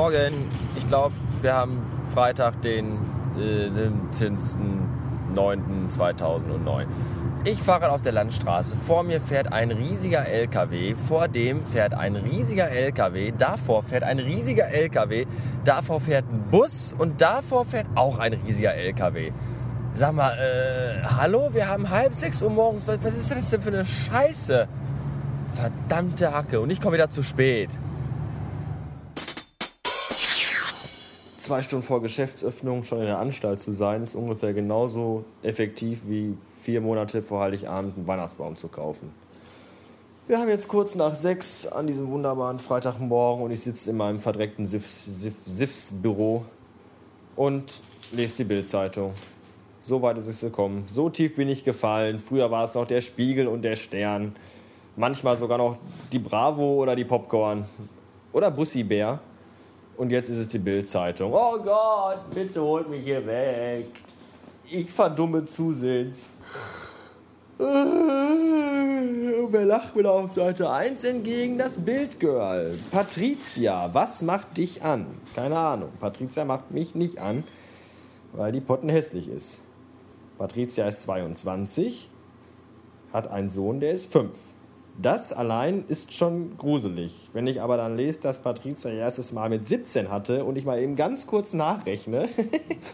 Morgen. Ich glaube, wir haben Freitag, den äh, 17.09.2009. Ich fahre auf der Landstraße. Vor mir fährt ein riesiger LKW. Vor dem fährt ein riesiger LKW. Davor fährt ein riesiger LKW. Davor fährt ein Bus. Und davor fährt auch ein riesiger LKW. Sag mal, äh, hallo? Wir haben halb sechs Uhr morgens. Was, ist das denn für eine Scheiße? Verdammte Hacke. Und ich komme wieder zu spät. Zwei Stunden vor Geschäftsöffnung schon in der Anstalt zu sein, ist ungefähr genauso effektiv wie vier Monate vor Heiligabend einen Weihnachtsbaum zu kaufen. Wir haben jetzt kurz nach sechs an diesem wunderbaren Freitagmorgen und ich sitze in meinem verdreckten SIFS-Büro und lese die Bildzeitung. So weit ist es gekommen. So tief bin ich gefallen. Früher war es noch der Spiegel und der Stern. Manchmal sogar noch die Bravo oder die Popcorn. Oder Bussi Bär. Und jetzt ist es die Bildzeitung. Oh Gott, bitte holt mich hier weg. Ich verdumme zusehends. Und wer lacht mir auf Seite 1 entgegen? Das Bildgirl. Patricia, was macht dich an? Keine Ahnung. Patricia macht mich nicht an, weil die Potten hässlich ist. Patricia ist 22, hat einen Sohn, der ist 5. Das allein ist schon gruselig. Wenn ich aber dann lese, dass Patricia ihr erstes Mal mit 17 hatte und ich mal eben ganz kurz nachrechne,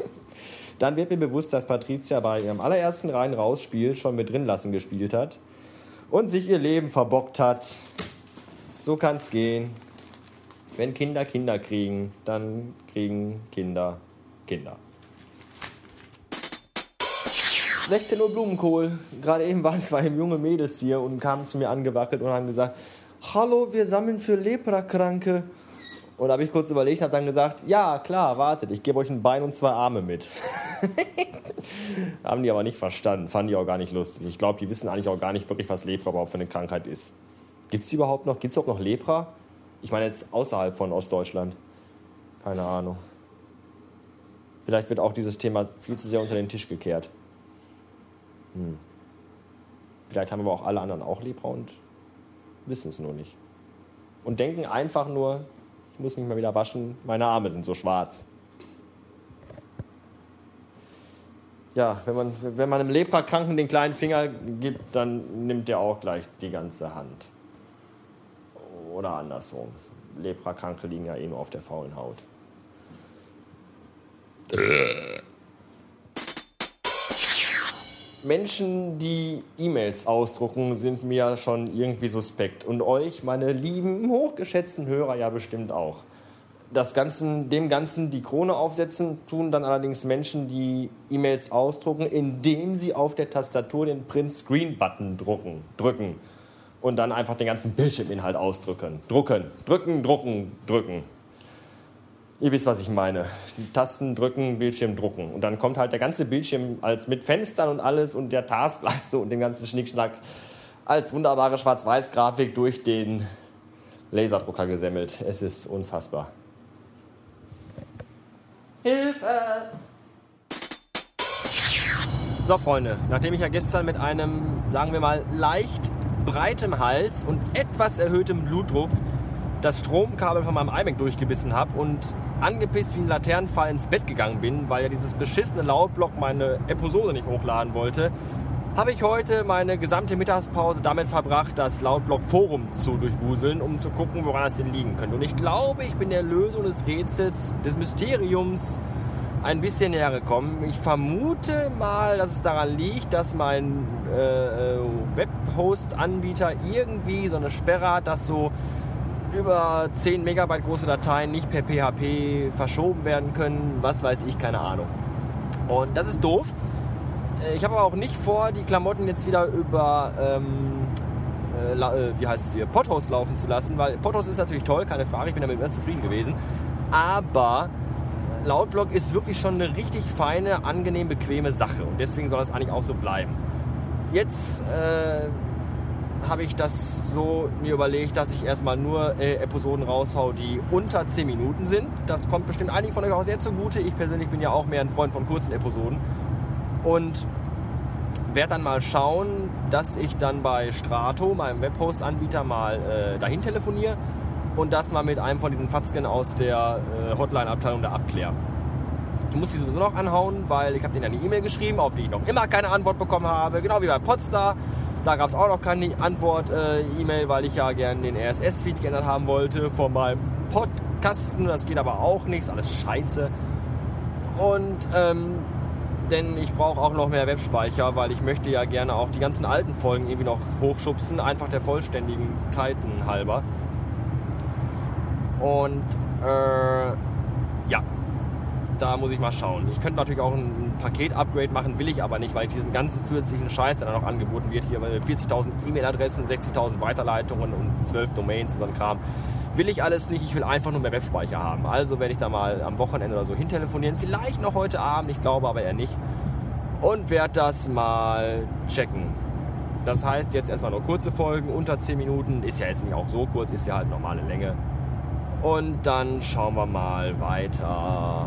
dann wird mir bewusst, dass Patricia bei ihrem allerersten Rein-Raus-Spiel schon mit drinlassen gespielt hat und sich ihr Leben verbockt hat. So kann es gehen. Wenn Kinder Kinder kriegen, dann kriegen Kinder Kinder. 16 Uhr Blumenkohl. Gerade eben waren zwei junge Mädels hier und kamen zu mir angewackelt und haben gesagt, hallo, wir sammeln für Leprakranke. Und da habe ich kurz überlegt habe dann gesagt, ja, klar, wartet, ich gebe euch ein Bein und zwei Arme mit. haben die aber nicht verstanden, fanden die auch gar nicht lustig. Ich glaube, die wissen eigentlich auch gar nicht wirklich, was Lepra überhaupt für eine Krankheit ist. Gibt es überhaupt noch? Gibt es überhaupt noch Lepra? Ich meine jetzt außerhalb von Ostdeutschland. Keine Ahnung. Vielleicht wird auch dieses Thema viel zu sehr unter den Tisch gekehrt. Hm. Vielleicht haben aber auch alle anderen auch Lepra und wissen es nur nicht. Und denken einfach nur, ich muss mich mal wieder waschen, meine Arme sind so schwarz. Ja, wenn man, wenn man einem Leprakranken den kleinen Finger gibt, dann nimmt er auch gleich die ganze Hand. Oder andersrum. Leprakranke liegen ja eh nur auf der faulen Haut. Menschen, die E-Mails ausdrucken, sind mir schon irgendwie suspekt. Und euch, meine lieben, hochgeschätzten Hörer, ja bestimmt auch. Das Ganzen, dem Ganzen die Krone aufsetzen, tun dann allerdings Menschen, die E-Mails ausdrucken, indem sie auf der Tastatur den Print-Screen-Button drucken, drücken und dann einfach den ganzen Bildschirminhalt ausdrücken. Drucken, drücken, drucken, drücken. Ihr wisst, was ich meine. Tasten drücken, Bildschirm drucken. Und dann kommt halt der ganze Bildschirm als mit Fenstern und alles und der Taskleiste und dem ganzen Schnickschnack als wunderbare Schwarz-Weiß-Grafik durch den Laserdrucker gesemmelt. Es ist unfassbar. Hilfe! So, Freunde, nachdem ich ja gestern mit einem, sagen wir mal, leicht breitem Hals und etwas erhöhtem Blutdruck das Stromkabel von meinem iMac durchgebissen habe und angepisst wie ein Laternenfall ins Bett gegangen bin, weil ja dieses beschissene Lautblock meine Episode nicht hochladen wollte, habe ich heute meine gesamte Mittagspause damit verbracht, das Lautblock-Forum zu durchwuseln, um zu gucken, woran das denn liegen könnte. Und ich glaube, ich bin der Lösung des Rätsels, des Mysteriums ein bisschen näher gekommen. Ich vermute mal, dass es daran liegt, dass mein äh, äh Webhost-Anbieter irgendwie so eine Sperre hat, dass so über 10 Megabyte große Dateien nicht per PHP verschoben werden können, was weiß ich, keine Ahnung. Und das ist doof. Äh, ich habe aber auch nicht vor, die Klamotten jetzt wieder über, ähm, äh, äh, wie heißt es hier, Podhost laufen zu lassen, weil Podhost ist natürlich toll, keine Frage, ich bin damit immer zufrieden gewesen. Aber Lautblock ist wirklich schon eine richtig feine, angenehm, bequeme Sache und deswegen soll es eigentlich auch so bleiben. Jetzt äh, habe ich das so mir überlegt, dass ich erstmal nur äh, Episoden raushau, die unter 10 Minuten sind. Das kommt bestimmt einigen von euch auch sehr zugute. Ich persönlich bin ja auch mehr ein Freund von kurzen Episoden. Und werde dann mal schauen, dass ich dann bei Strato, meinem Webhost-Anbieter, mal äh, dahin telefoniere und das mal mit einem von diesen Fatzken aus der äh, Hotline-Abteilung da abklären. Ich muss die sowieso noch anhauen, weil ich habe denen eine E-Mail geschrieben, auf die ich noch immer keine Antwort bekommen habe. Genau wie bei Podstar. Da gab es auch noch keine Antwort-E-Mail, äh, weil ich ja gerne den RSS-Feed geändert haben wollte von meinem Podcasten. Das geht aber auch nichts, alles scheiße. Und ähm, denn ich brauche auch noch mehr Webspeicher, weil ich möchte ja gerne auch die ganzen alten Folgen irgendwie noch hochschubsen, einfach der Vollständigkeiten halber. Und äh, ja, da muss ich mal schauen. Ich könnte natürlich auch ein Paket-Upgrade machen, will ich aber nicht, weil ich diesen ganzen zusätzlichen Scheiß, der dann noch angeboten wird, hier 40.000 E-Mail-Adressen, 60.000 Weiterleitungen und 12 Domains und so ein Kram, will ich alles nicht. Ich will einfach nur mehr Webspeicher haben. Also werde ich da mal am Wochenende oder so hintelefonieren. Vielleicht noch heute Abend, ich glaube aber eher nicht. Und werde das mal checken. Das heißt, jetzt erstmal nur kurze Folgen, unter 10 Minuten. Ist ja jetzt nicht auch so kurz, ist ja halt normale Länge. Und dann schauen wir mal weiter.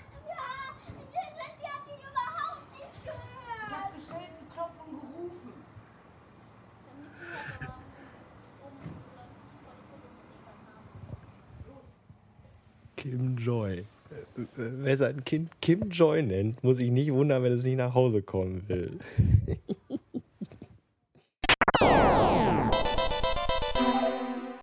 Kim Joy. Wer sein Kind Kim Joy nennt, muss ich nicht wundern, wenn es nicht nach Hause kommen will.